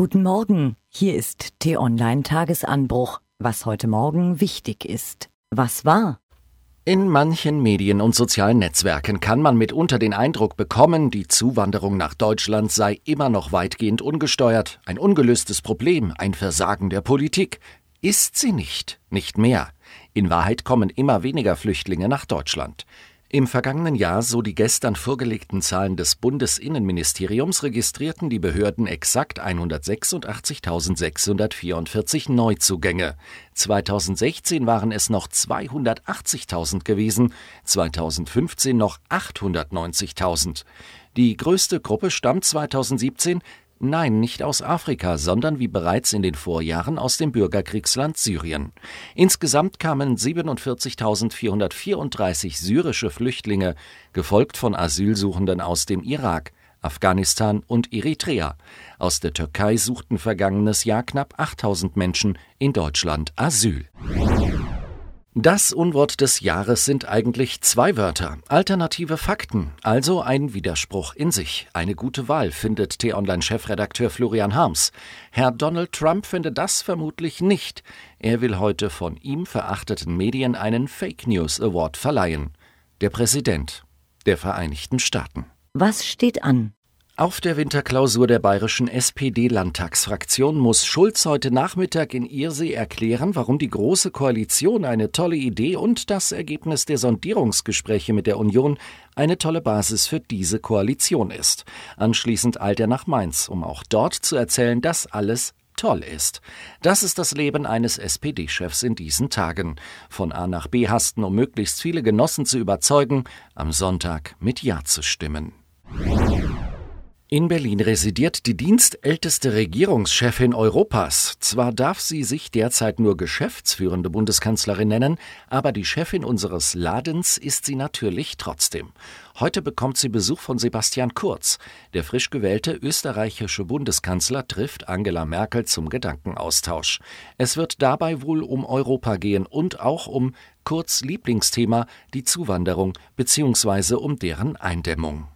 Guten Morgen, hier ist T-Online Tagesanbruch, was heute Morgen wichtig ist. Was war? In manchen Medien und sozialen Netzwerken kann man mitunter den Eindruck bekommen, die Zuwanderung nach Deutschland sei immer noch weitgehend ungesteuert, ein ungelöstes Problem, ein Versagen der Politik. Ist sie nicht, nicht mehr. In Wahrheit kommen immer weniger Flüchtlinge nach Deutschland. Im vergangenen Jahr, so die gestern vorgelegten Zahlen des Bundesinnenministeriums, registrierten die Behörden exakt 186.644 Neuzugänge. 2016 waren es noch 280.000 gewesen, 2015 noch 890.000. Die größte Gruppe stammt 2017 Nein, nicht aus Afrika, sondern wie bereits in den Vorjahren aus dem Bürgerkriegsland Syrien. Insgesamt kamen 47.434 syrische Flüchtlinge, gefolgt von Asylsuchenden aus dem Irak, Afghanistan und Eritrea. Aus der Türkei suchten vergangenes Jahr knapp 8000 Menschen in Deutschland Asyl. Das Unwort des Jahres sind eigentlich zwei Wörter. Alternative Fakten, also ein Widerspruch in sich. Eine gute Wahl, findet T-Online-Chefredakteur Florian Harms. Herr Donald Trump finde das vermutlich nicht. Er will heute von ihm verachteten Medien einen Fake News Award verleihen. Der Präsident der Vereinigten Staaten. Was steht an? Auf der Winterklausur der bayerischen SPD-Landtagsfraktion muss Schulz heute Nachmittag in Irsee erklären, warum die Große Koalition eine tolle Idee und das Ergebnis der Sondierungsgespräche mit der Union eine tolle Basis für diese Koalition ist. Anschließend eilt er nach Mainz, um auch dort zu erzählen, dass alles toll ist. Das ist das Leben eines SPD-Chefs in diesen Tagen. Von A nach B hasten, um möglichst viele Genossen zu überzeugen, am Sonntag mit Ja zu stimmen. In Berlin residiert die dienstälteste Regierungschefin Europas. Zwar darf sie sich derzeit nur geschäftsführende Bundeskanzlerin nennen, aber die Chefin unseres Ladens ist sie natürlich trotzdem. Heute bekommt sie Besuch von Sebastian Kurz. Der frisch gewählte österreichische Bundeskanzler trifft Angela Merkel zum Gedankenaustausch. Es wird dabei wohl um Europa gehen und auch um Kurz Lieblingsthema, die Zuwanderung bzw. um deren Eindämmung.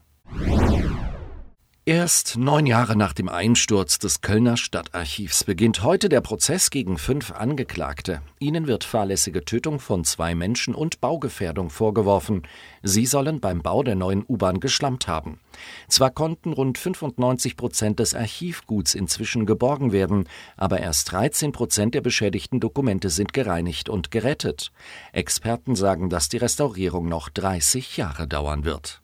Erst neun Jahre nach dem Einsturz des Kölner Stadtarchivs beginnt heute der Prozess gegen fünf Angeklagte. Ihnen wird fahrlässige Tötung von zwei Menschen und Baugefährdung vorgeworfen. Sie sollen beim Bau der neuen U-Bahn geschlammt haben. Zwar konnten rund 95 Prozent des Archivguts inzwischen geborgen werden, aber erst 13 Prozent der beschädigten Dokumente sind gereinigt und gerettet. Experten sagen, dass die Restaurierung noch 30 Jahre dauern wird.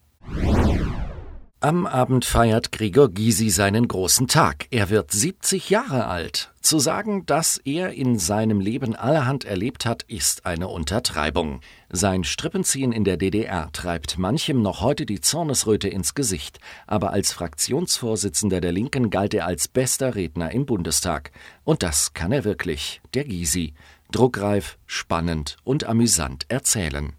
Am Abend feiert Gregor Gysi seinen großen Tag. Er wird 70 Jahre alt. Zu sagen, dass er in seinem Leben allerhand erlebt hat, ist eine Untertreibung. Sein Strippenziehen in der DDR treibt manchem noch heute die Zornesröte ins Gesicht, aber als Fraktionsvorsitzender der Linken galt er als bester Redner im Bundestag. Und das kann er wirklich, der Gysi. Druckreif, spannend und amüsant erzählen.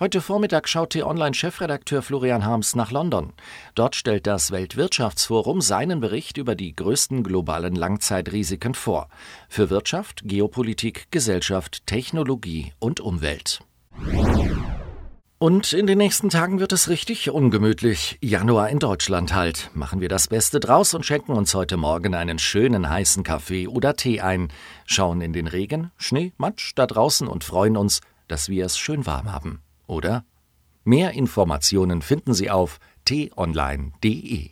Heute Vormittag schaut T-Online-Chefredakteur Florian Harms nach London. Dort stellt das Weltwirtschaftsforum seinen Bericht über die größten globalen Langzeitrisiken vor. Für Wirtschaft, Geopolitik, Gesellschaft, Technologie und Umwelt. Und in den nächsten Tagen wird es richtig ungemütlich. Januar in Deutschland halt. Machen wir das Beste draus und schenken uns heute Morgen einen schönen heißen Kaffee oder Tee ein, schauen in den Regen, Schnee, Matsch da draußen und freuen uns, dass wir es schön warm haben oder? Mehr Informationen finden Sie auf t-online.de.